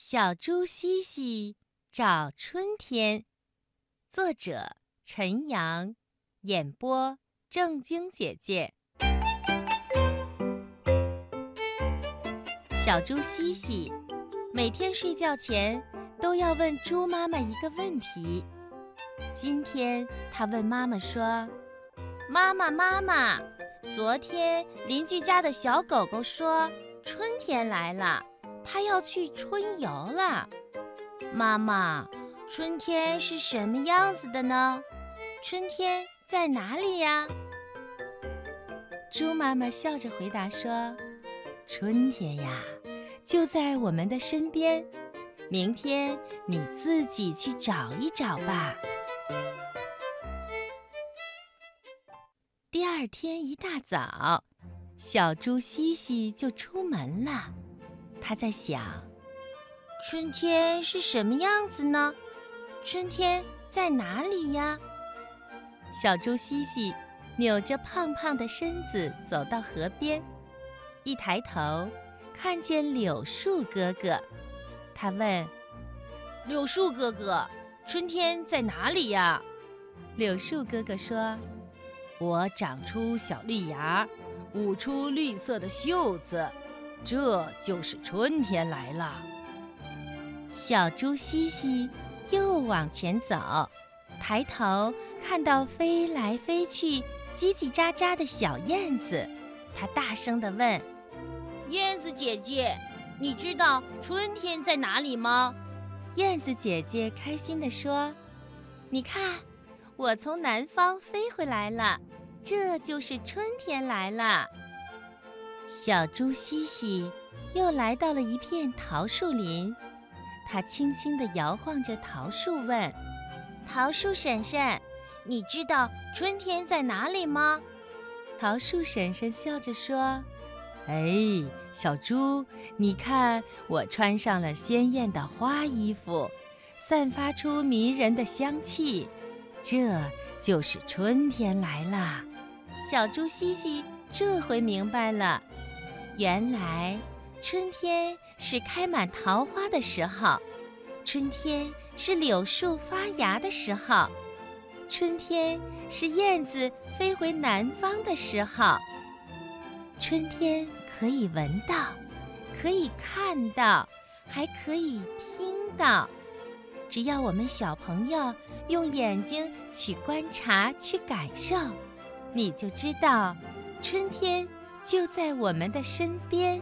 小猪西西找春天，作者陈阳，演播正晶姐姐。小猪西西每天睡觉前都要问猪妈妈一个问题。今天他问妈妈说：“妈妈，妈妈，昨天邻居家的小狗狗说春天来了。”他要去春游了，妈妈，春天是什么样子的呢？春天在哪里呀？猪妈妈笑着回答说：“春天呀，就在我们的身边，明天你自己去找一找吧。”第二天一大早，小猪西西就出门了。他在想，春天是什么样子呢？春天在哪里呀？小猪西西扭着胖胖的身子走到河边，一抬头看见柳树哥哥，他问：“柳树哥哥，春天在哪里呀？”柳树哥哥说：“我长出小绿芽，舞出绿色的袖子。”这就是春天来了。小猪西西又往前走，抬头看到飞来飞去、叽叽喳喳的小燕子，它大声地问：“燕子姐姐，你知道春天在哪里吗？”燕子姐姐开心地说：“你看，我从南方飞回来了，这就是春天来了。”小猪西西又来到了一片桃树林，它轻轻地摇晃着桃树，问：“桃树婶婶，你知道春天在哪里吗？”桃树婶婶笑着说：“哎，小猪，你看我穿上了鲜艳的花衣服，散发出迷人的香气，这就是春天来了。”小猪西西这回明白了。原来，春天是开满桃花的时候，春天是柳树发芽的时候，春天是燕子飞回南方的时候。春天可以闻到，可以看到，还可以听到。只要我们小朋友用眼睛去观察、去感受，你就知道，春天。就在我们的身边。